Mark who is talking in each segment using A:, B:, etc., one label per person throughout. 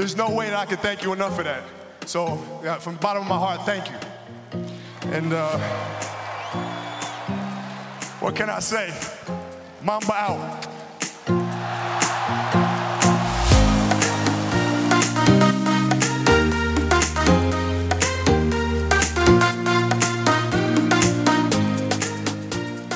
A: there's no way that I can thank you enough for that. So, yeah, from the bottom of my heart, thank you. And uh, what can I say? Mamba out.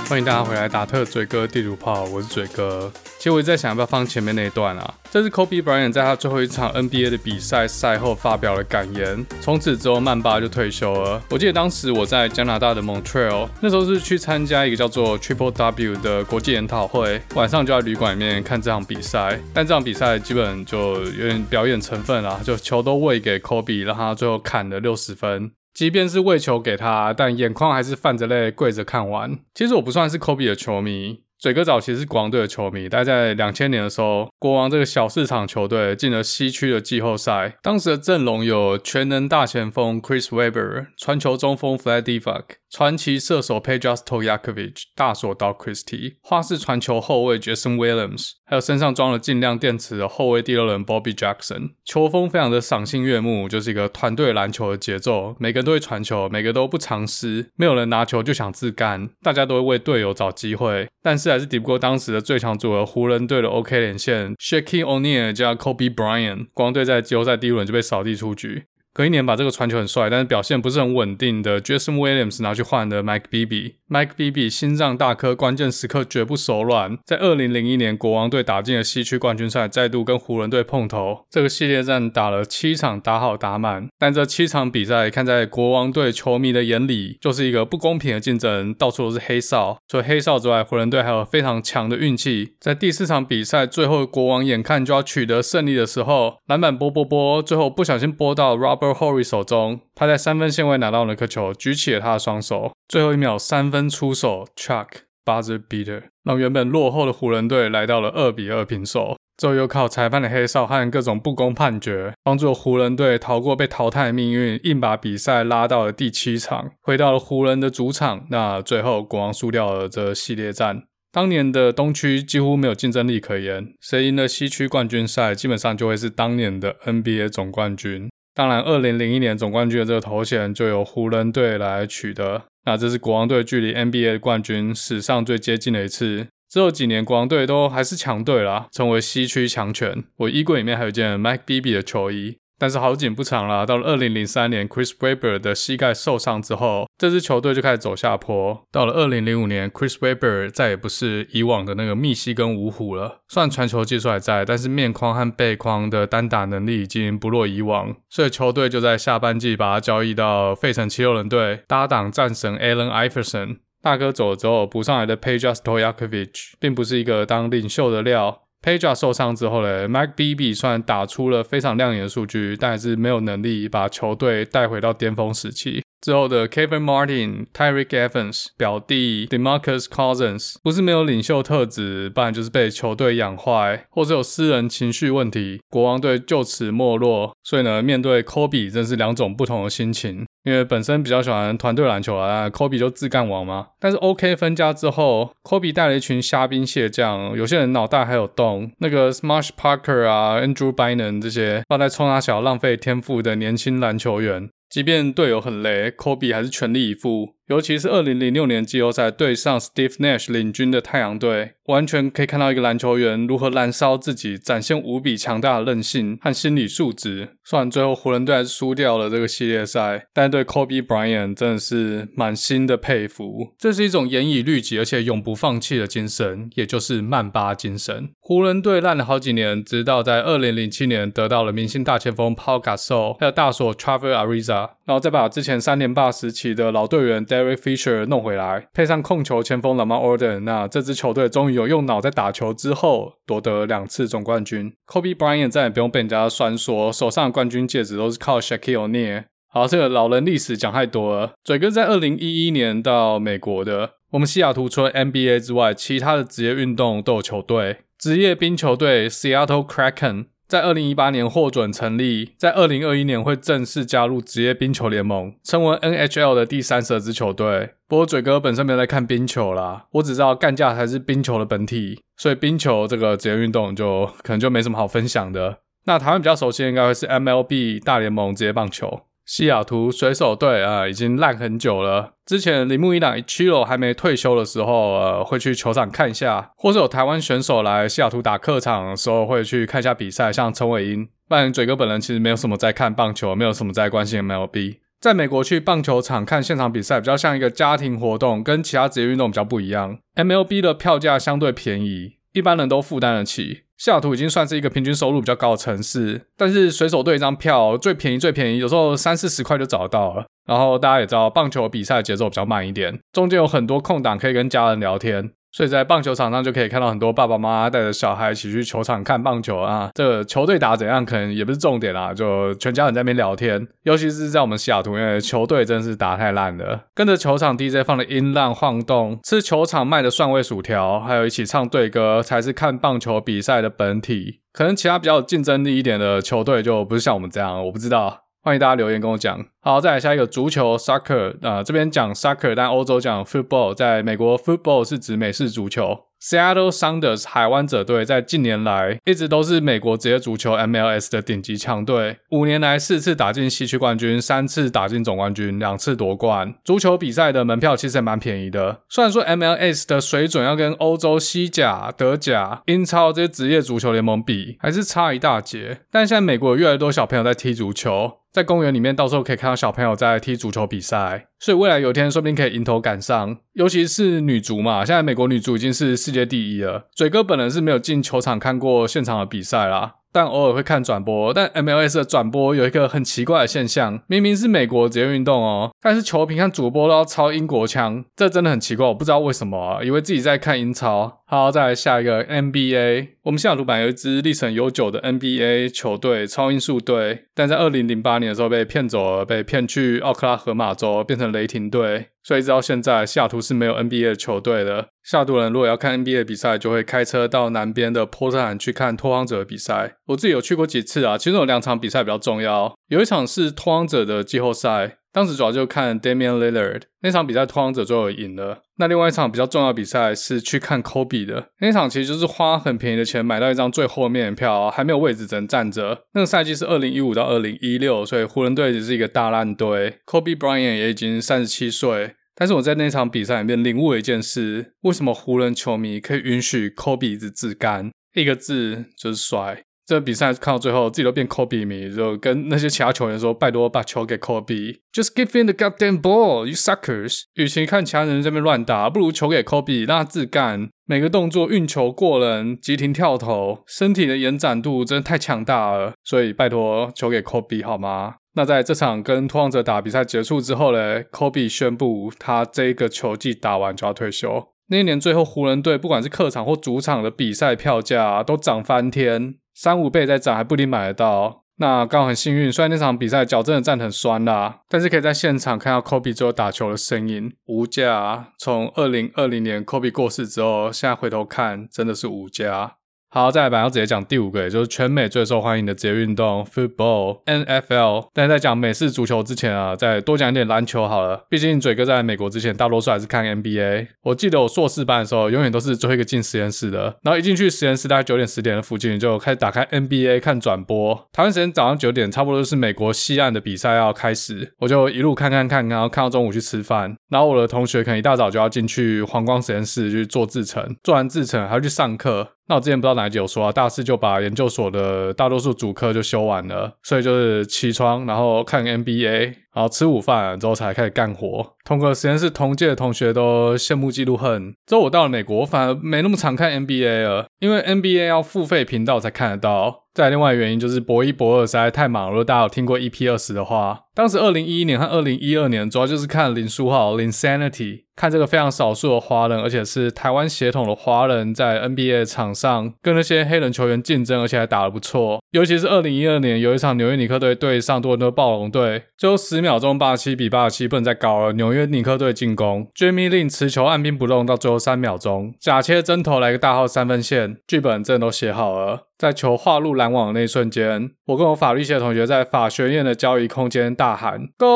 B: 欢迎大家回来，打特嘴哥地图炮，我是嘴哥。其实我一直在想，要不要放前面那一段啊？这是 Kobe Bryant 在他最后一场 NBA 的比赛赛后发表了感言。从此之后，曼巴就退休了。我记得当时我在加拿大的 Montreal，那时候是去参加一个叫做 Triple W 的国际研讨会，晚上就在旅馆里面看这场比赛。但这场比赛基本就有点表演成分啦，就球都喂给 Kobe，让他最后砍了六十分。即便是喂球给他，但眼眶还是泛着泪跪着看完。其实我不算是 Kobe 的球迷。嘴哥早期是国王队的球迷，大概在两千年的时候，国王这个小市场球队进了西区的季后赛。当时的阵容有全能大前锋 Chris Webber、传球中锋 Vlade Divac、传奇射手 Pejas Toyakovic、大锁刀 Christie、花式传球后卫 Jason Williams，还有身上装了尽量电池的后卫第六人 Bobby Jackson。球风非常的赏心悦目，就是一个团队篮球的节奏，每个人都会传球，每个都不藏私，没有人拿球就想自干，大家都会为队友找机会，但是。还是抵不过当时的最强组合湖人队的 OK 连线，Shaquille O'Neal 加 Kobe Bryant，光队在季后赛第一轮就被扫地出局。隔一年把这个传球很帅，但是表现不是很稳定的 Jason Williams 拿去换的 Mike Bibby。Mike Bibby 心脏大颗，关键时刻绝不手软。在二零零一年，国王队打进了西区冠军赛，再度跟湖人队碰头。这个系列战打了七场，打好打满。但这七场比赛，看在国王队球迷的眼里，就是一个不公平的竞争，到处都是黑哨。除了黑哨之外，湖人队还有非常强的运气。在第四场比赛，最后国王眼看就要取得胜利的时候，篮板波波波，最后不小心拨到 Robert。Horry 手中，他在三分线外拿到那颗球，举起了他的双手，最后一秒三分出手，Chuck buzzer beater，让原本落后的湖人队来到了二比二平手。最后又靠裁判的黑哨和各种不公判决，帮助湖人队逃过被淘汰的命运，硬把比赛拉到了第七场，回到了湖人的主场。那最后国王输掉了这系列战。当年的东区几乎没有竞争力可言，谁赢了西区冠军赛，基本上就会是当年的 NBA 总冠军。当然，二零零一年总冠军的这个头衔就由湖人队来取得。那这是国王队距离 NBA 冠军史上最接近的一次。之后几年，国王队都还是强队啦，成为西区强权。我衣柜里面还有一件 Mike Bibby 的球衣。但是好景不长啦，到了二零零三年，Chris Webber 的膝盖受伤之后，这支球队就开始走下坡。到了二零零五年，Chris Webber 再也不是以往的那个密西根五虎了。虽然传球技术还在，但是面框和背框的单打能力已经不若以往，所以球队就在下半季把他交易到费城七六人队，搭档战神 Allen Iverson。大哥走了之后，补上来的 Peja Stojakovic 并不是一个当领袖的料。Peja 受伤之后呢，Mike b b 算打出了非常亮眼的数据，但还是没有能力把球队带回到巅峰时期。之后的 Kevin Martin、Tyreke Evans、表弟 DeMarcus Cousins 不是没有领袖特质，不然就是被球队养坏，或者有私人情绪问题，国王队就此没落。所以呢，面对 Kobe 真是两种不同的心情。因为本身比较喜欢团队篮球啊，Kobe 就自干王嘛。但是 OK 分家之后，Kobe 带了一群虾兵蟹将，有些人脑袋还有洞，那个 Smush Parker 啊，Andrew Bynum 这些，放在冲他小浪费天赋的年轻篮球员。即便队友很雷科比还是全力以赴。尤其是二零零六年季后赛对上 Steve Nash 领军的太阳队，完全可以看到一个篮球员如何燃烧自己，展现无比强大的韧性和心理素质。虽然最后湖人队还是输掉了这个系列赛，但对 Kobe Bryant 真的是满心的佩服。这是一种严以律己而且永不放弃的精神，也就是曼巴精神。湖人队烂了好几年，直到在二零零七年得到了明星大前锋 Paul Gasol，还有大锁 Trevor Ariza，然后再把之前三连霸时期的老队员。Derek Fisher 弄回来，配上控球前锋 Lamar Odom，那这支球队终于有用脑在打球之后，夺得两次总冠军。Kobe Bryant 再也不用被人家酸说手上的冠军戒指都是靠 Shaquille O'Neal。好，这个老人历史讲太多了。嘴哥在二零一一年到美国的，我们西雅图除了 NBA 之外，其他的职业运动都有球队，职业冰球队 Seattle Kraken。在二零一八年获准成立，在二零二一年会正式加入职业冰球联盟，成为 NHL 的第三十二支球队。不过嘴哥本身没有在看冰球啦，我只知道干架才是冰球的本体，所以冰球这个职业运动就可能就没什么好分享的。那台湾比较熟悉的应该会是 MLB 大联盟职业棒球。西雅图水手队啊，已经烂很久了。之前铃木一朗一七楼还没退休的时候，呃，会去球场看一下，或是有台湾选手来西雅图打客场的时候，会去看一下比赛，像陈伟英。不然嘴哥本人其实没有什么在看棒球，没有什么在关心 MLB。在美国去棒球场看现场比赛，比较像一个家庭活动，跟其他职业运动比较不一样。MLB 的票价相对便宜，一般人都负担得起。西雅图已经算是一个平均收入比较高的城市，但是水手队一张票最便宜最便宜，有时候三四十块就找到了。然后大家也知道，棒球比赛节奏比较慢一点，中间有很多空档可以跟家人聊天。所以在棒球场上就可以看到很多爸爸妈妈带着小孩一起去球场看棒球啊。这个球队打怎样可能也不是重点啦，就全家人在那边聊天。尤其是在我们西雅图，因为球队真是打太烂了，跟着球场 DJ 放的音浪晃动，吃球场卖的蒜味薯条，还有一起唱队歌，才是看棒球比赛的本体。可能其他比较有竞争力一点的球队就不是像我们这样，我不知道。欢迎大家留言跟我讲。好，再来下一个足球 soccer，啊，这边讲 soccer，但欧洲讲 football。在美国，football 是指美式足球。Seattle Sounders 海湾者队在近年来一直都是美国职业足球 MLS 的顶级强队，五年来四次打进西区冠军，三次打进总冠军，两次夺冠。足球比赛的门票其实也蛮便宜的，虽然说 MLS 的水准要跟欧洲西甲、德甲、英超这些职业足球联盟比，还是差一大截。但现在美国有越来越多小朋友在踢足球，在公园里面到时候可以看到小朋友在踢足球比赛，所以未来有一天说不定可以迎头赶上，尤其是女足嘛，现在美国女足已经是世界第一了。嘴哥本人是没有进球场看过现场的比赛啦。但偶尔会看转播，但 MLS 的转播有一个很奇怪的现象，明明是美国职业运动哦，但是球评和主播都要操英国腔，这真的很奇怪，我不知道为什么啊，以为自己在看英超。好，再来下一个 NBA，我们西雅图版有一支历史悠久的 NBA 球队超音速队，但在二零零八年的时候被骗走了，被骗去奥克拉荷马州变成雷霆队。所以一直到现在，西雅图是没有 NBA 的球队的。西雅图人如果要看 NBA 比赛，就会开车到南边的波特兰去看拓荒者的比赛。我自己有去过几次啊，其中有两场比赛比较重要，有一场是拓荒者的季后赛。当时主要就看 Damian Lillard 那场比赛，拓荒者最后赢了。那另外一场比较重要比赛是去看 Kobe 的那场，其实就是花很便宜的钱买到一张最后面的票，还没有位置，只能站着。那个赛季是二零一五到二零一六，所以湖人队只是一个大烂队。Kobe Bryant 也已经三十七岁，但是我在那场比赛里面领悟了一件事：为什么湖人球迷可以允许科比一直自干？一个字就是帅。这个比赛看到最后，自己都变科比迷，就跟那些其他球员说：“拜托把球给科比，Just give him the goddamn ball，you suckers。”与其看其他人在这边乱打，不如球给科比让他自干。每个动作运球过人、急停跳投，身体的延展度真的太强大了。所以拜托球给科比好吗？那在这场跟拓荒者打比赛结束之后呢，Kobe 宣布他这个球季打完就要退休。那一年最后湖人队不管是客场或主场的比赛票价都涨翻天。三五倍在涨，还不一定买得到。那刚好很幸运，虽然那场比赛脚真的站得很酸啦，但是可以在现场看到 Kobe 最后打球的声音，无价。从二零二零年 Kobe 过世之后，现在回头看，真的是无价。好，再来吧，要直接讲第五个，也就是全美最受欢迎的职业运动 Football NFL。但是在讲美式足球之前啊，再多讲一点篮球好了。毕竟嘴哥在美国之前，大多数还是看 NBA。我记得我硕士班的时候，永远都是最后一个进实验室的。然后一进去实验室，大概九点十点的附近，就开始打开 NBA 看转播。台湾时间早上九点，差不多就是美国西岸的比赛要开始，我就一路看看看，然后看到中午去吃饭。然后我的同学可能一大早就要进去黄光实验室去做制程，做完制程还要去上课。那我之前不知道哪一集有说啊，大四就把研究所的大多数主科就修完了，所以就是起床，然后看 NBA，然后吃午饭之后才开始干活。同个实验室同届的同学都羡慕嫉妒恨。之后我到了美国，反而没那么常看 NBA 了，因为 NBA 要付费频道才看得到。再另外原因就是博一博二实在太忙了。如果大家有听过 EP 二十的话，当时二零一一年和二零一二年主要就是看林书豪 Linsanity，看这个非常少数的华人，而且是台湾血统的华人，在 NBA 场上跟那些黑人球员竞争，而且还打得不错。尤其是二零一二年有一场纽约尼克队对上多伦多暴龙队，最后十秒钟八十七比八十七，不能再高了。纽约尼克队进攻，Jimmy Lin 持球按兵不动到最后三秒钟，假切真投来个大号三分线，剧本真的都写好了。在球划入篮网的那一瞬间，我跟我法律系的同学在法学院的交谊空间大喊 “Go”。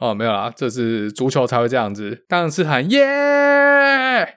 B: 哦，没有啦，这是足球才会这样子，当然是喊耶。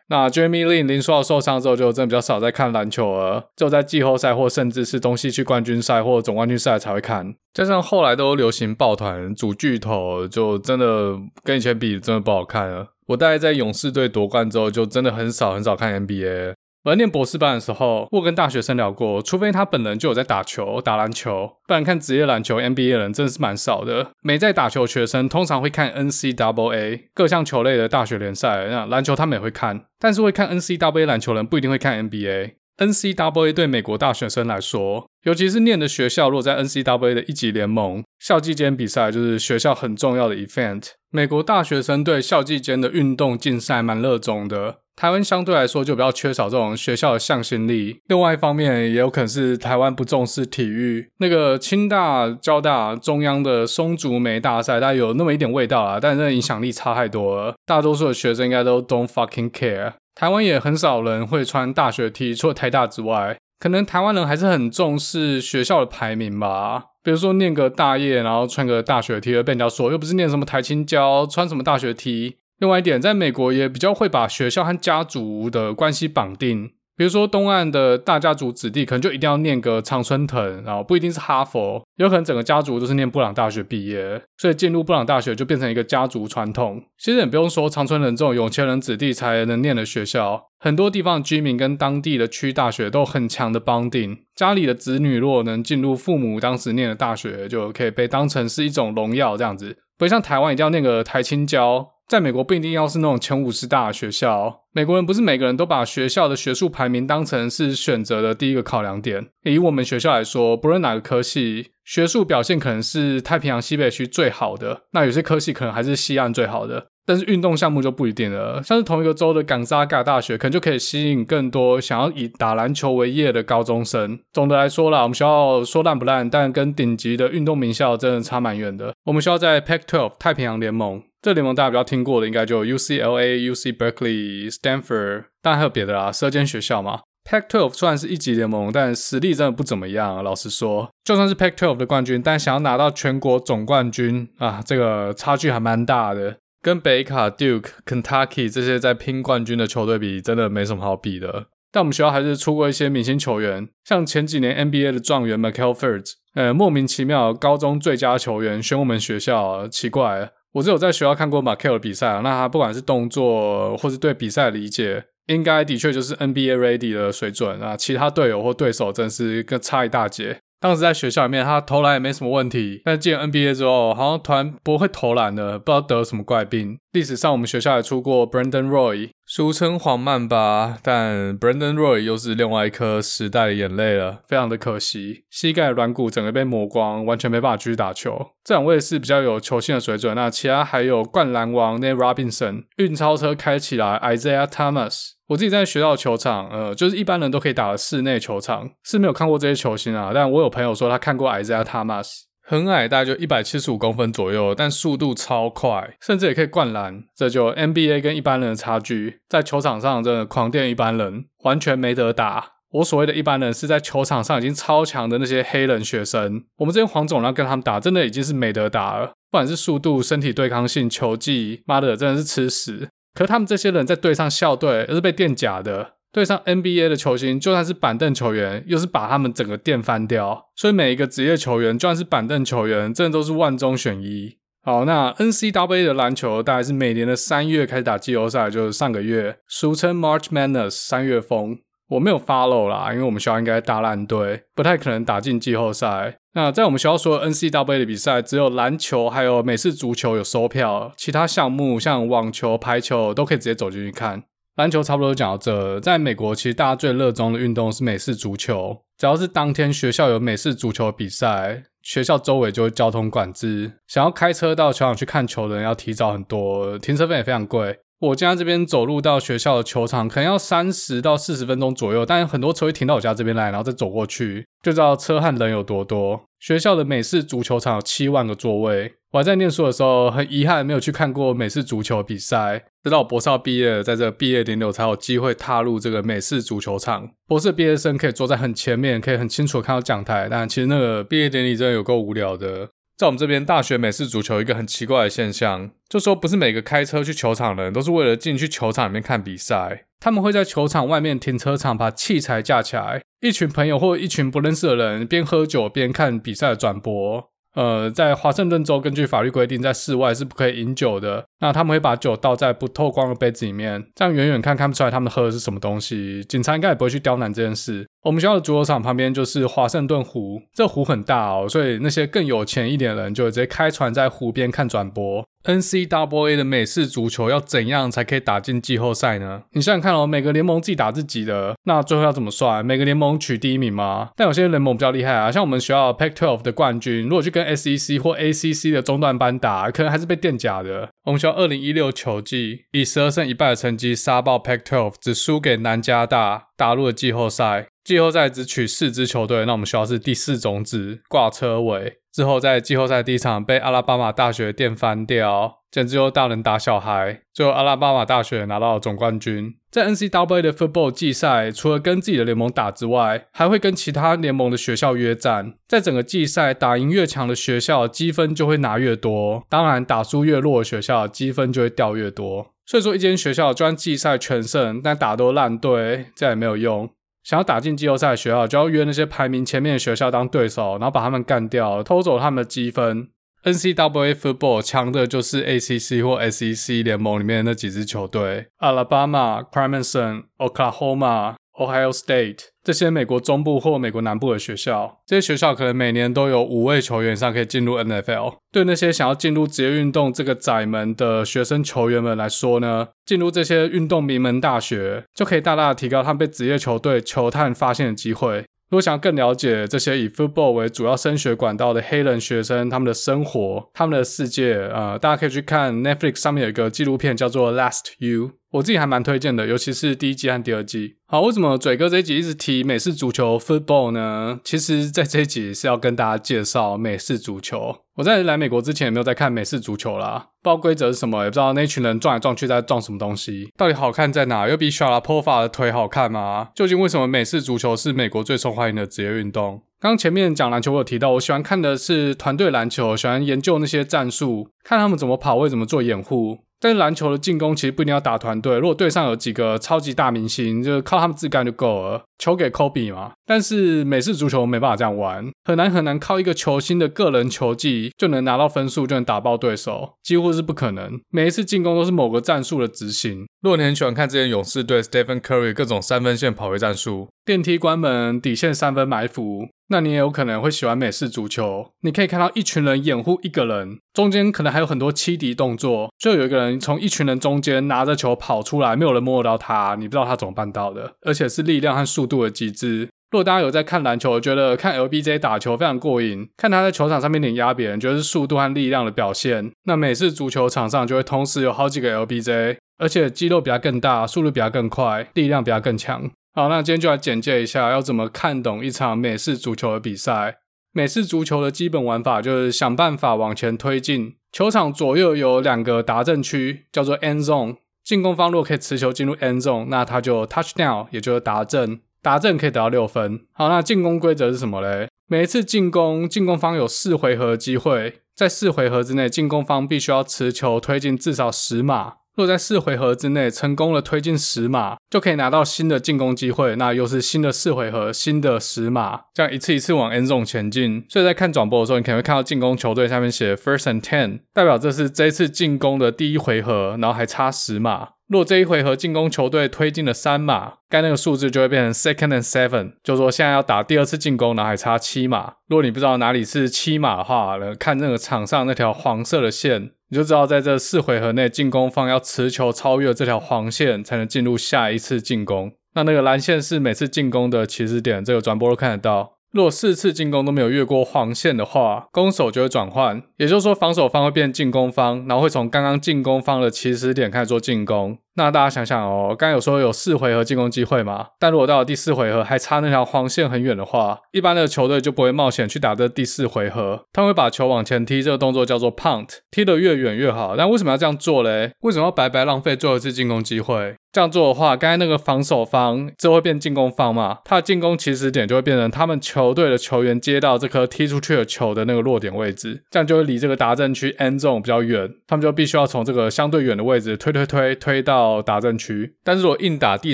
B: 那 Jeremy Lin 林书豪受伤之后，就真的比较少在看篮球了，只有在季后赛或甚至是东西区冠军赛或总冠军赛才会看。加上后来都流行抱团组巨头，就真的跟以前比，真的不好看了。我大概在勇士队夺冠之后，就真的很少很少看 NBA。我在念博士班的时候，我跟大学生聊过，除非他本人就有在打球、打篮球，不然看职业篮球 NBA 的人真的是蛮少的。没在打球学生通常会看 NCAA 各项球类的大学联赛，那篮球他们也会看，但是会看 NCAA 篮球人不一定会看 NBA。NCAA 对美国大学生来说，尤其是念的学校，落在 NCAA 的一级联盟，校际间比赛就是学校很重要的 event。美国大学生对校际间的运动竞赛蛮热衷的。台湾相对来说就比较缺少这种学校的向心力。另外一方面，也有可能是台湾不重视体育。那个清大、交大、中央的松竹梅大赛，它有那么一点味道啊，但是那影响力差太多了。大多数的学生应该都 don't fucking care。台湾也很少人会穿大学 T，除了台大之外，可能台湾人还是很重视学校的排名吧。比如说念个大业，然后穿个大学 T，而被人家说又不是念什么台青交，穿什么大学 T。另外一点，在美国也比较会把学校和家族的关系绑定。比如说，东岸的大家族子弟可能就一定要念个常春藤，然后不一定是哈佛，有可能整个家族都是念布朗大学毕业，所以进入布朗大学就变成一个家族传统。其实也不用说常春藤这种有钱人子弟才能念的学校，很多地方的居民跟当地的区大学都有很强的绑定。家里的子女如果能进入父母当时念的大学，就可以被当成是一种荣耀，这样子，不像台湾一定要念个台青交。在美国不一定要是那种前五十大的学校，美国人不是每个人都把学校的学术排名当成是选择的第一个考量点。以我们学校来说，不论哪个科系，学术表现可能是太平洋西北区最好的，那有些科系可能还是西岸最好的。但是运动项目就不一定了，像是同一个州的冈萨嘎大学，可能就可以吸引更多想要以打篮球为业的高中生。总的来说啦，我们学校说烂不烂，但跟顶级的运动名校真的差蛮远的。我们学校在 Pac-12 太平洋联盟。这联盟大家比较听过的，应该就 UCLA、UC Berkeley、Stanford，当然还有别的啦，十二间学校嘛。Pac-12 虽然是一级联盟，但实力真的不怎么样。老实说，就算是 Pac-12 的冠军，但想要拿到全国总冠军啊，这个差距还蛮大的。跟北卡、Duke、Kentucky 这些在拼冠军的球队比，真的没什么好比的。但我们学校还是出过一些明星球员，像前几年 NBA 的状元 Markelle Fultz，呃，莫名其妙高中最佳球员选我们学校，奇怪。我只有在学校看过马克尔的比赛啊，那他不管是动作或是对比赛的理解，应该的确就是 NBA ready 的水准啊。其他队友或对手真是跟差一大截。当时在学校里面，他投篮也没什么问题，但进 NBA 之后，好像突然不会投篮了，不知道得了什么怪病。历史上我们学校也出过 Brandon Roy，俗称黄曼巴，但 Brandon Roy 又是另外一颗时代的眼泪了，非常的可惜，膝盖软骨整个被磨光，完全没办法继续打球。这两位是比较有球星的水准，那其他还有灌篮王 Nate Robinson，运钞车开起来 Isaiah Thomas。我自己在学校球场，呃，就是一般人都可以打的室内球场，是没有看过这些球星啊。但我有朋友说他看过 Isaiah Thomas，很矮，大概就一百七十五公分左右，但速度超快，甚至也可以灌篮。这就 NBA 跟一般人的差距，在球场上真的狂电一般人，完全没得打。我所谓的一般人，是在球场上已经超强的那些黑人学生。我们这些黄种人跟他们打，真的已经是没得打了。不管是速度、身体对抗性、球技，妈的，真的是吃屎。可是他们这些人在对上校队，而是被电假的；对上 NBA 的球星，就算是板凳球员，又是把他们整个电翻掉。所以每一个职业球员，就算是板凳球员，真的都是万中选一。好，那 NCAA 的篮球大概是每年的三月开始打季后赛，就是上个月，俗称 March Madness 三月风。我没有 follow 啦，因为我们学校应该大烂队，不太可能打进季后赛。那在我们学校所有 NCAA 的比赛，只有篮球还有美式足球有收票，其他项目像网球、排球都可以直接走进去看。篮球差不多就讲到这，在美国其实大家最热衷的运动是美式足球，只要是当天学校有美式足球比赛，学校周围就会交通管制，想要开车到球场去看球的人要提早很多，停车费也非常贵。我家这边走路到学校的球场可能要三十到四十分钟左右，但很多车会停到我家这边来，然后再走过去，就知道车和人有多多。学校的美式足球场有七万个座位。我还在念书的时候，很遗憾没有去看过美式足球比赛。直到我博士毕业，在这毕业典礼我才有机会踏入这个美式足球场。博士毕业生可以坐在很前面，可以很清楚的看到讲台，但其实那个毕业典礼真的有够无聊的。在我们这边大学美式足球，一个很奇怪的现象，就说不是每个开车去球场的人都是为了进去球场里面看比赛。他们会在球场外面停车场把器材架起来，一群朋友或一群不认识的人边喝酒边看比赛的转播。呃，在华盛顿州，根据法律规定，在室外是不可以饮酒的。那他们会把酒倒在不透光的杯子里面，这样远远看看不出来他们喝的是什么东西。警察应该也不会去刁难这件事。我们学校的足球场旁边就是华盛顿湖，这湖很大哦，所以那些更有钱一点的人就会直接开船在湖边看转播。NCAA 的美式足球要怎样才可以打进季后赛呢？你想想看哦，每个联盟自己打自己的，那最后要怎么算？每个联盟取第一名吗？但有些联盟比较厉害啊，像我们学校 Pac-12 的冠军，如果去跟 SEC 或 ACC 的中段班打，可能还是被垫假的。我们学校2016球季以十二胜一败的成绩杀爆 Pac-12，只输给南加大，打入了季后赛。季后赛只取四支球队，那我们学校是第四种子，挂车尾。之后在季后赛第一场被阿拉巴马大学电翻掉，简直就大人打小孩。最后阿拉巴马大学拿到了总冠军。在 NCAA 的 football 季赛，除了跟自己的联盟打之外，还会跟其他联盟的学校约战。在整个季赛打赢越强的学校，积分就会拿越多；当然打输越弱的学校，积分就会掉越多。所以说，一间学校就算季赛全胜，但打都烂队，这也没有用。想要打进季后赛的学校，就要约那些排名前面的学校当对手，然后把他们干掉，偷走他们的积分。NCAA football 强的就是 ACC 或 SEC 联盟里面的那几支球队：Alabama、Clemson、Oklahoma。Ohio State 这些美国中部或美国南部的学校，这些学校可能每年都有五位球员上可以进入 NFL。对那些想要进入职业运动这个窄门的学生球员们来说呢，进入这些运动名门大学，就可以大大提高他们被职业球队球探发现的机会。如果想更了解这些以 football 为主要升学管道的黑人学生，他们的生活、他们的世界，呃，大家可以去看 Netflix 上面有一个纪录片叫做《Last You》，我自己还蛮推荐的，尤其是第一季和第二季。好，为什么嘴哥这一集一直提美式足球 football 呢？其实，在这一集是要跟大家介绍美式足球。我在来美国之前也没有在看美式足球啦，不知道规则是什么，也不知道那群人撞来撞去在撞什么东西，到底好看在哪？又比 Sharapova 的腿好看吗？究竟为什么美式足球是美国最受欢迎的职业运动？刚前面讲篮球，我有提到，我喜欢看的是团队篮球，喜欢研究那些战术，看他们怎么跑位，怎么做掩护。但是篮球的进攻其实不一定要打团队，如果队上有几个超级大明星，就靠他们自干就够了，球给科比嘛。但是美式足球没办法这样玩，很难很难靠一个球星的个人球技就能拿到分数，就能打爆对手，几乎是不可能。每一次进攻都是某个战术的执行。如果你很喜欢看之前勇士队 Stephen Curry 各种三分线跑位战术，电梯关门、底线三分埋伏。那你也有可能会喜欢美式足球，你可以看到一群人掩护一个人，中间可能还有很多欺敌动作，就有一个人从一群人中间拿着球跑出来，没有人摸得到他，你不知道他怎么办到的，而且是力量和速度的极致。如果大家有在看篮球，觉得看 LBJ 打球非常过瘾，看他在球场上面碾压别人，觉得是速度和力量的表现，那美式足球场上就会同时有好几个 LBJ，而且肌肉比他更大，速度比他更快，力量比他更强。好，那今天就来简介一下要怎么看懂一场美式足球的比赛。美式足球的基本玩法就是想办法往前推进，球场左右有两个达阵区，叫做 end zone。进攻方如果可以持球进入 end zone，那他就 touchdown，也就是达阵。达阵可以得到六分。好，那进攻规则是什么嘞？每一次进攻，进攻方有四回合机会，在四回合之内，进攻方必须要持球推进至少十码。若在四回合之内成功的推进十码，就可以拿到新的进攻机会。那又是新的四回合，新的十码，这样一次一次往 N Z O 前进。所以在看转播的时候，你可能会看到进攻球队下面写 first and ten，代表这是这一次进攻的第一回合，然后还差十码。若这一回合进攻球队推进了三码，该那个数字就会变成 second and seven，就说现在要打第二次进攻，然后还差七码。如果你不知道哪里是七码的话，看那个场上那条黄色的线。你就知道，在这四回合内，进攻方要持球超越这条黄线，才能进入下一次进攻。那那个蓝线是每次进攻的起始点，这个转播都看得到。如果四次进攻都没有越过黄线的话，攻守就会转换，也就是说防守方会变进攻方，然后会从刚刚进攻方的起始点开始做进攻。那大家想想哦，刚刚有说有四回合进攻机会嘛？但如果到了第四回合还差那条黄线很远的话，一般的球队就不会冒险去打这第四回合，他们会把球往前踢，这个动作叫做 punt，踢得越远越好。但为什么要这样做嘞？为什么要白白浪费最后一次进攻机会？这样做的话，刚才那个防守方就会变进攻方嘛，他的进攻起始点就会变成他们球队的球员接到这颗踢出去的球的那个落点位置，这样就会离这个达阵区 end zone 比较远，他们就必须要从这个相对远的位置推推推推到达阵区。但是如果硬打第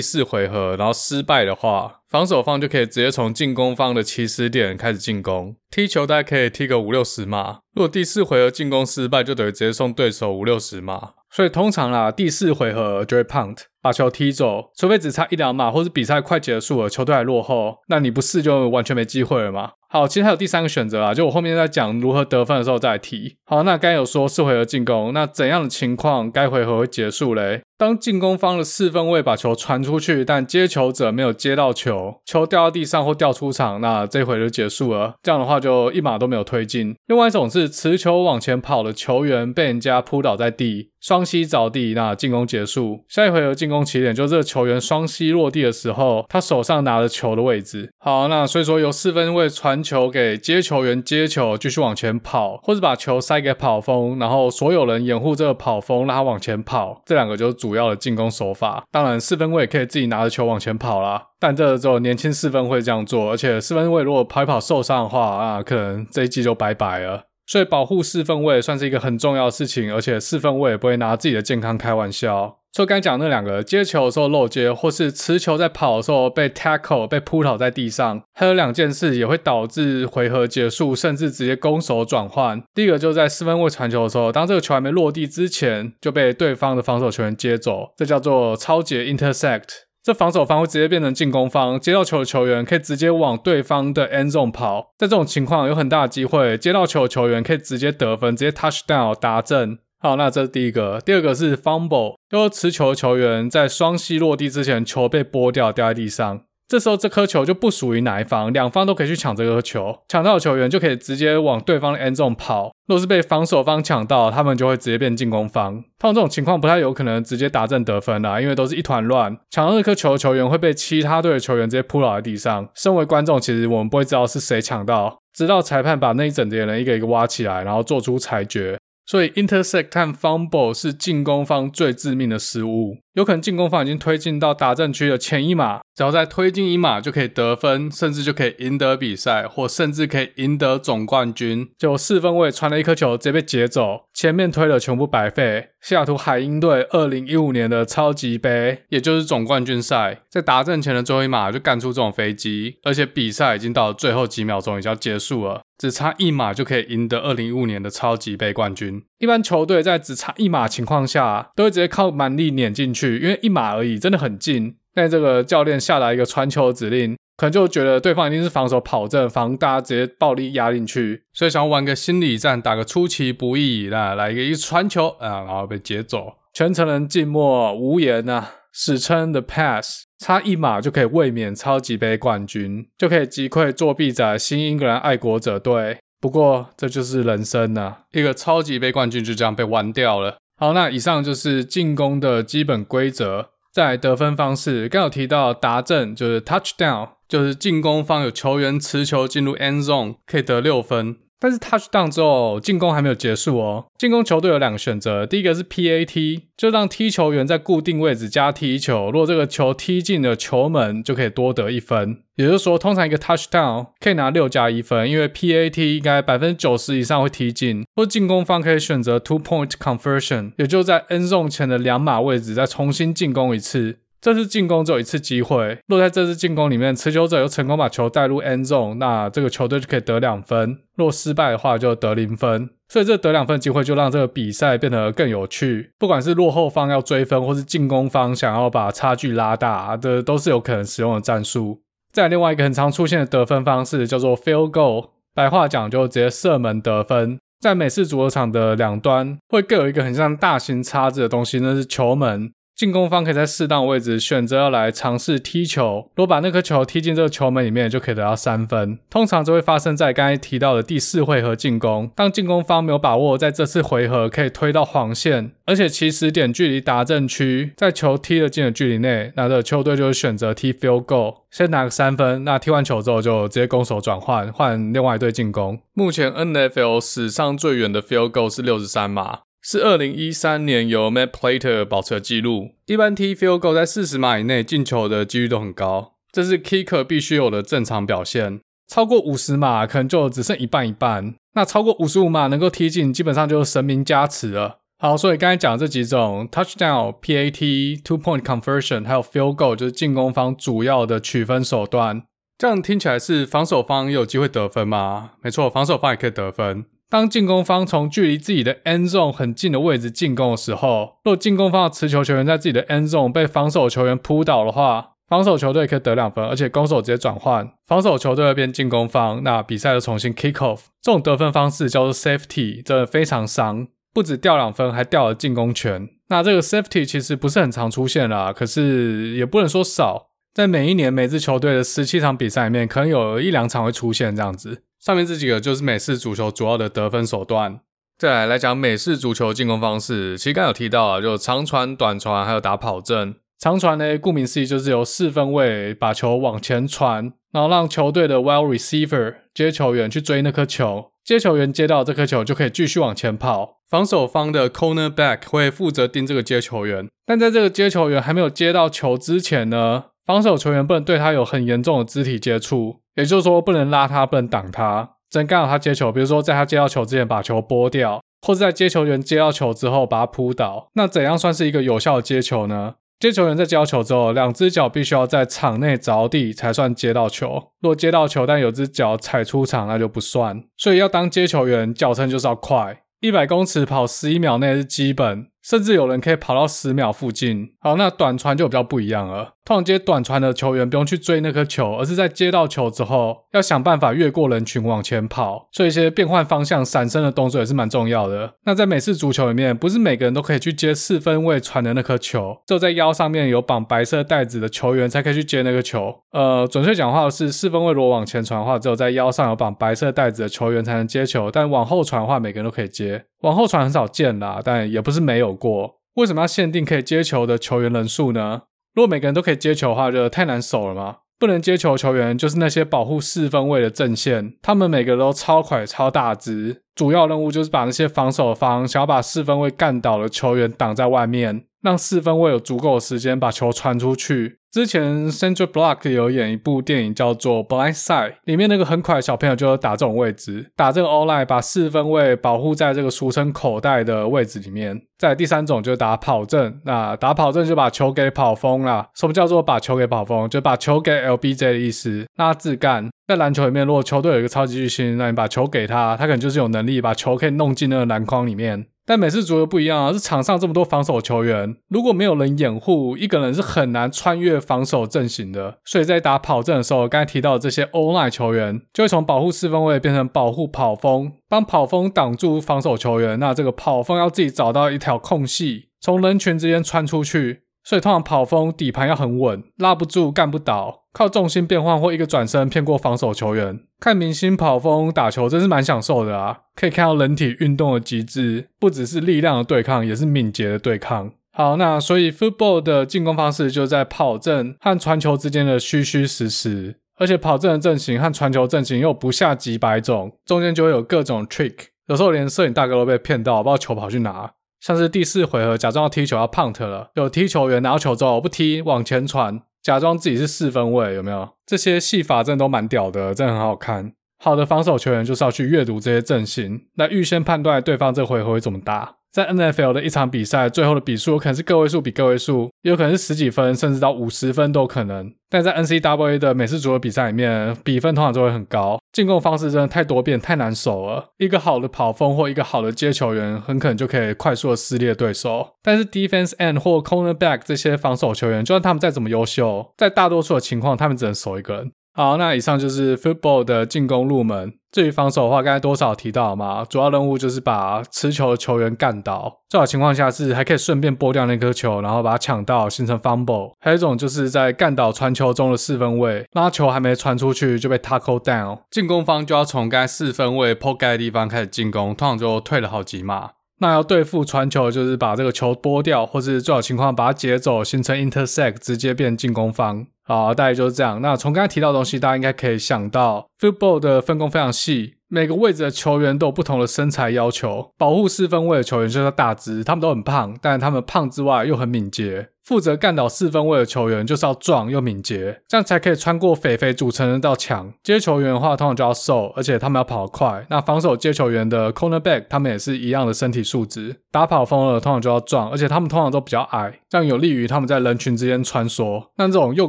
B: 四回合，然后失败的话，防守方就可以直接从进攻方的起始点开始进攻，踢球大概可以踢个五六十码。如果第四回合进攻失败，就等于直接送对手五六十码。所以通常啦，第四回合就会 punt。把球踢走，除非只差一两码，或是比赛快结束了，球队还落后，那你不试就完全没机会了嘛。好，其实还有第三个选择啊，就我后面在讲如何得分的时候再提。好，那刚有说四回合进攻，那怎样的情况该回合会结束嘞？当进攻方的四分卫把球传出去，但接球者没有接到球，球掉到地上或掉出场，那这回就结束了。这样的话就一码都没有推进。另外一种是持球往前跑的球员被人家扑倒在地，双膝着地，那进攻结束。下一回合进攻起点就是这个球员双膝落地的时候，他手上拿着球的位置。好，那所以说由四分卫传球给接球员接球，继续往前跑，或者把球塞给跑锋，然后所有人掩护这个跑锋，让他往前跑。这两个就是主。主要的进攻手法，当然四分卫可以自己拿着球往前跑啦，但这个只有年轻四分会这样做，而且四分卫如果跑一跑受伤的话啊，可能这一季就拜拜了。所以保护四分卫算是一个很重要的事情，而且四分卫也不会拿自己的健康开玩笑。就刚才讲那两个接球的时候漏接，或是持球在跑的时候被 tackle 被扑倒在地上，还有两件事也会导致回合结束，甚至直接攻守转换。第一个就是在四分卫传球的时候，当这个球还没落地之前就被对方的防守球员接走，这叫做超级 intersect。这防守方会直接变成进攻方，接到球的球员可以直接往对方的 end zone 跑。在这种情况有很大的机会，接到球的球员可以直接得分，直接 touchdown 达阵。好，那这是第一个。第二个是 fumble，就是持球的球员在双膝落地之前，球被拨掉，掉在地上。这时候这颗球就不属于哪一方，两方都可以去抢这颗球。抢到的球员就可以直接往对方的 end zone 跑。若是被防守方抢到，他们就会直接变进攻方。通常这种情况不太有可能直接达阵得分啦，因为都是一团乱。抢到这颗球的球员会被其他队的球员直接扑倒在地上。身为观众，其实我们不会知道是谁抢到，直到裁判把那一整叠人一个一个挖起来，然后做出裁决。所以 intersect 和 fumble 是进攻方最致命的失误。有可能进攻方已经推进到达阵区的前一码，只要再推进一码就可以得分，甚至就可以赢得比赛，或甚至可以赢得总冠军。就四分位传了一颗球，直接被截走，前面推了全部白费。西雅图海鹰队二零一五年的超级杯，也就是总冠军赛，在达阵前的最后一码就干出这种飞机，而且比赛已经到最后几秒钟，已经要结束了，只差一码就可以赢得二零一五年的超级杯冠军。一般球队在只差一码情况下，都会直接靠蛮力碾进去。因为一码而已，真的很近。但这个教练下达一个传球指令，可能就觉得对方一定是防守跑阵，防大家直接暴力压进去，所以想要玩个心理战，打个出其不意，那来一个一传球啊，然后被截走。全程人静默无言呐、啊，史称 The Pass，差一码就可以卫冕超级杯冠军，就可以击溃作弊仔新英格兰爱国者队。不过这就是人生呐、啊，一个超级杯冠军就这样被玩掉了。好，那以上就是进攻的基本规则。再来得分方式，刚有提到达阵就是 touchdown，就是进攻方有球员持球进入 end zone 可以得六分。但是 touchdown 之后，进攻还没有结束哦。进攻球队有两个选择，第一个是 PAT，就让踢球员在固定位置加踢球，如果这个球踢进了球门，就可以多得一分。也就是说，通常一个 touchdown 可以拿六加一分，因为 PAT 应该百分之九十以上会踢进。或进攻方可以选择 two point conversion，也就在 end zone 前的两码位置再重新进攻一次。这次进攻只有一次机会，若在这次进攻里面持球者又成功把球带入 end zone，那这个球队就可以得两分；若失败的话就得零分。所以这得两分机会就让这个比赛变得更有趣。不管是落后方要追分，或是进攻方想要把差距拉大，这都是有可能使用的战术。再另外一个很常出现的得分方式叫做 field goal，白话讲就直接射门得分。在美式足球场的两端会各有一个很像大型叉子的东西，那是球门。进攻方可以在适当位置选择要来尝试踢球，如果把那颗球踢进这个球门里面，就可以得到三分。通常就会发生在刚才提到的第四回合进攻，当进攻方没有把握在这次回合可以推到黄线，而且起始点距离达阵区在球踢了进的距离内，那这球队就会选择踢 field goal，先拿个三分。那踢完球之后就直接攻守转换，换另外一队进攻。目前 NFL 史上最远的 field goal 是六十三码。是二零一三年由 Matt Plater 保持的记录。一般踢 field goal 在四十码以内进球的几率都很高，这是 kicker 必须有的正常表现。超过五十码可能就只剩一半一半。那超过五十五码能够踢进，基本上就是神明加持了。好，所以刚才讲的这几种 touchdown、PAT、two point conversion 还有 field goal 就是进攻方主要的取分手段。这样听起来是防守方也有机会得分吗？没错，防守方也可以得分。当进攻方从距离自己的 end zone 很近的位置进攻的时候，若进攻方的持球球员在自己的 end zone 被防守球员扑倒的话，防守球队可以得两分，而且攻守直接转换，防守球队会变进攻方，那比赛就重新 kick off。这种得分方式叫做 safety，真的非常伤，不止掉两分，还掉了进攻权。那这个 safety 其实不是很常出现啦，可是也不能说少，在每一年每支球队的十七场比赛里面，可能有一两场会出现这样子。上面这几个就是美式足球主要的得分手段。再来来讲美式足球进攻方式，其实刚有提到啊，就长传、短传，还有打跑阵。长传呢，顾名思义就是由四分卫把球往前传，然后让球队的 wide receiver 接球员去追那颗球，接球员接到这颗球就可以继续往前跑。防守方的 cornerback 会负责盯这个接球员，但在这个接球员还没有接到球之前呢，防守球员不能对他有很严重的肢体接触。也就是说，不能拉他，不能挡他，只能干扰他接球。比如说，在他接到球之前把球拨掉，或者在接球员接到球之后把他扑倒。那怎样算是一个有效的接球呢？接球员在接到球之后，两只脚必须要在场内着地才算接到球。若接到球，但有只脚踩出场，那就不算。所以要当接球员，脚程就是要快，一百公尺跑十一秒内是基本。甚至有人可以跑到十秒附近。好，那短传就比较不一样了。通常接短传的球员不用去追那颗球，而是在接到球之后，要想办法越过人群往前跑。所以一些变换方向、闪身的动作也是蛮重要的。那在美式足球里面，不是每个人都可以去接四分位传的那颗球，只有在腰上面有绑白色带子的球员才可以去接那个球。呃，准确讲话是，四分位如果往前传的话，只有在腰上有绑白色带子的球员才能接球。但往后传的话，每个人都可以接。往后传很少见啦，但也不是没有过。为什么要限定可以接球的球员人数呢？如果每个人都可以接球的话，就太难守了嘛。不能接球球员就是那些保护四分卫的阵线，他们每个都超快、超大只，主要任务就是把那些防守方想要把四分卫干倒的球员挡在外面，让四分卫有足够的时间把球传出去。之前 Central Block 有演一部电影叫做《Blind Side》，里面那个很快的小朋友就打这种位置，打这个 O-line，把四分位保护在这个俗称口袋的位置里面。再第三种就是打跑阵，那打跑阵就把球给跑疯了。什么叫做把球给跑疯？就把球给 LBJ 的意思，那自干。在篮球里面，如果球队有一个超级巨星，那你把球给他，他可能就是有能力把球可以弄进那个篮筐里面。但美式足球不一样啊，是场上这么多防守球员，如果没有人掩护，一个人是很难穿越防守阵型的。所以在打跑阵的时候，刚才提到的这些 online 球员，就会从保护四分卫变成保护跑锋，帮跑锋挡住防守球员。那这个跑锋要自己找到一条空隙，从人群之间穿出去。所以通常跑锋底盘要很稳，拉不住，干不倒，靠重心变换或一个转身骗过防守球员。看明星跑锋打球真是蛮享受的啊！可以看到人体运动的极致，不只是力量的对抗，也是敏捷的对抗。好，那所以 football 的进攻方式就在跑阵和传球之间的虚虚实实，而且跑阵的阵型和传球阵型又不下几百种，中间就会有各种 trick，有时候连摄影大哥都被骗到，不知道球跑去哪。像是第四回合，假装要踢球要 punt 了，有踢球员拿到球之后我不踢，往前传，假装自己是四分位，有没有？这些戏法真的都蛮屌的，真的很好看。好的防守球员就是要去阅读这些阵型，来预先判断对方这回合会怎么打。在 NFL 的一场比赛，最后的比数有可能是个位数比个位数，也有可能是十几分，甚至到五十分都可能。但在 NCAA 的美式足球比赛里面，比分通常都会很高。进攻方式真的太多变，太难守了。一个好的跑锋或一个好的接球员，很可能就可以快速的撕裂对手。但是 defense end 或 cornerback 这些防守球员，就算他们再怎么优秀，在大多数的情况，他们只能守一个人。好，那以上就是 football 的进攻入门。至于防守的话，刚才多少提到嘛，主要任务就是把持球的球员干倒。最好情况下是还可以顺便拨掉那颗球，然后把它抢到，形成 fumble。还有一种就是在干倒传球中的四分位，那球还没传出去就被 tackle down，进攻方就要从该四分位破盖的地方开始进攻，通常就退了好几码。那要对付传球，就是把这个球拨掉，或是最好情况把它截走，形成 intersect，直接变进攻方。好，大概就是这样。那从刚才提到的东西，大家应该可以想到，football 的分工非常细。每个位置的球员都有不同的身材要求，保护四分位的球员就是大只，他们都很胖，但是他们胖之外又很敏捷。负责干倒四分卫的球员就是要壮又敏捷，这样才可以穿过肥肥组成的道墙。接球员的话，通常就要瘦，而且他们要跑得快。那防守接球员的 cornerback，他们也是一样的身体素质。打跑锋的通常就要壮，而且他们通常都比较矮，这样有利于他们在人群之间穿梭。那这种又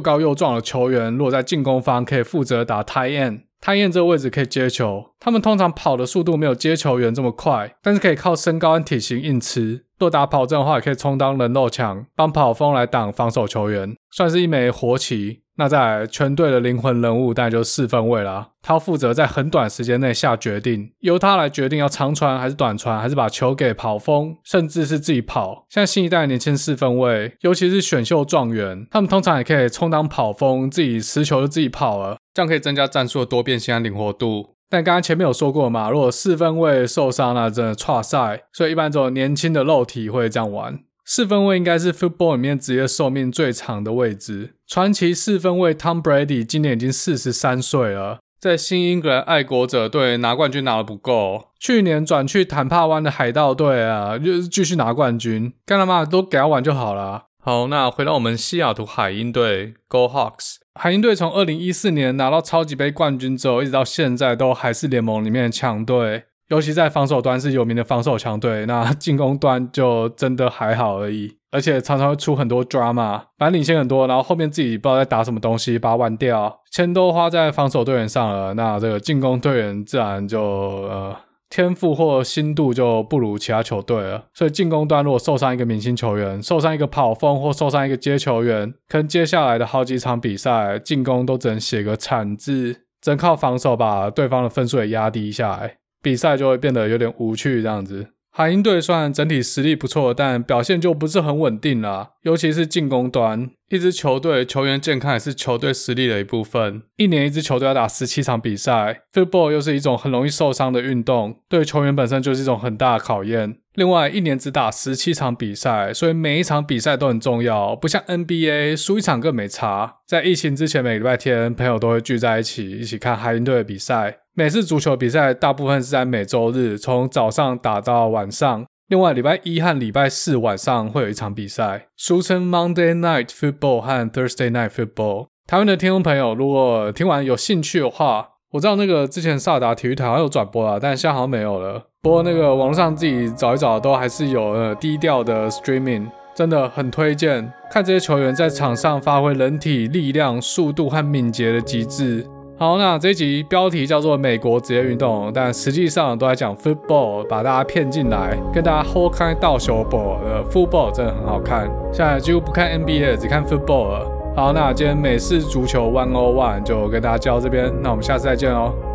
B: 高又壮的球员，如果在进攻方可以负责打 tight end。探燕这个位置可以接球，他们通常跑的速度没有接球员这么快，但是可以靠身高和体型硬吃。若打跑阵的话，也可以充当人肉墙，帮跑锋来挡防守球员，算是一枚活棋。那在全队的灵魂人物，当然就是四分卫啦。他负责在很短时间内下决定，由他来决定要长传还是短传，还是把球给跑锋，甚至是自己跑。像新一代的年轻四分卫，尤其是选秀状元，他们通常也可以充当跑锋，自己持球就自己跑了，这样可以增加战术的多变性和灵活度。但刚刚前面有说过嘛，如果四分卫受伤了，真的剉赛，所以一般这种年轻的肉体会这样玩。四分卫应该是 football 里面职业寿命最长的位置。传奇四分卫 Tom Brady 今年已经四十三岁了，在新英格兰爱国者队拿冠军拿得不够，去年转去坦帕湾的海盗队啊，就继续拿冠军，干他妈都给他玩就好了。好，那回到我们西雅图海鹰队 Go Hawks，海鹰队从二零一四年拿到超级杯冠军之后，一直到现在都还是联盟里面的强队。尤其在防守端是有名的防守强队，那进攻端就真的还好而已，而且常常会出很多 drama，反正领先很多，然后后面自己不知道在打什么东西，把它玩掉，钱都花在防守队员上了，那这个进攻队员自然就呃天赋或心度就不如其他球队了，所以进攻端如果受伤一个明星球员，受伤一个跑锋或受伤一个接球员，可能接下来的好几场比赛进攻都只能写个惨字，只能靠防守把对方的分数也压低下来。比赛就会变得有点无趣，这样子。海鹰队虽然整体实力不错，但表现就不是很稳定啦，尤其是进攻端。一支球队球员健康也是球队实力的一部分。一年一支球队要打十七场比赛，football 又是一种很容易受伤的运动，对球员本身就是一种很大的考验。另外，一年只打十七场比赛，所以每一场比赛都很重要，不像 NBA 输一场更没差。在疫情之前，每礼拜天朋友都会聚在一起，一起看海鹰队的比赛。每次足球比赛大部分是在每周日，从早上打到晚上。另外，礼拜一和礼拜四晚上会有一场比赛，俗称 Monday Night Football 和 Thursday Night Football。台湾的听众朋友，如果听完有兴趣的话，我知道那个之前萨达体育台好像有转播啊，但现在好像没有了。不过那个网络上自己找一找，都还是有呃低调的 streaming，真的很推荐看这些球员在场上发挥人体力量、速度和敏捷的极致。好，那这集标题叫做美国职业运动，但实际上都在讲 football，把大家骗进来，跟大家好看到小 ball 的 football 真的很好看。现在几乎不看 NBA，只看 football 了。好，那今天美式足球 One O One 就跟大家教到这边，那我们下次再见喽。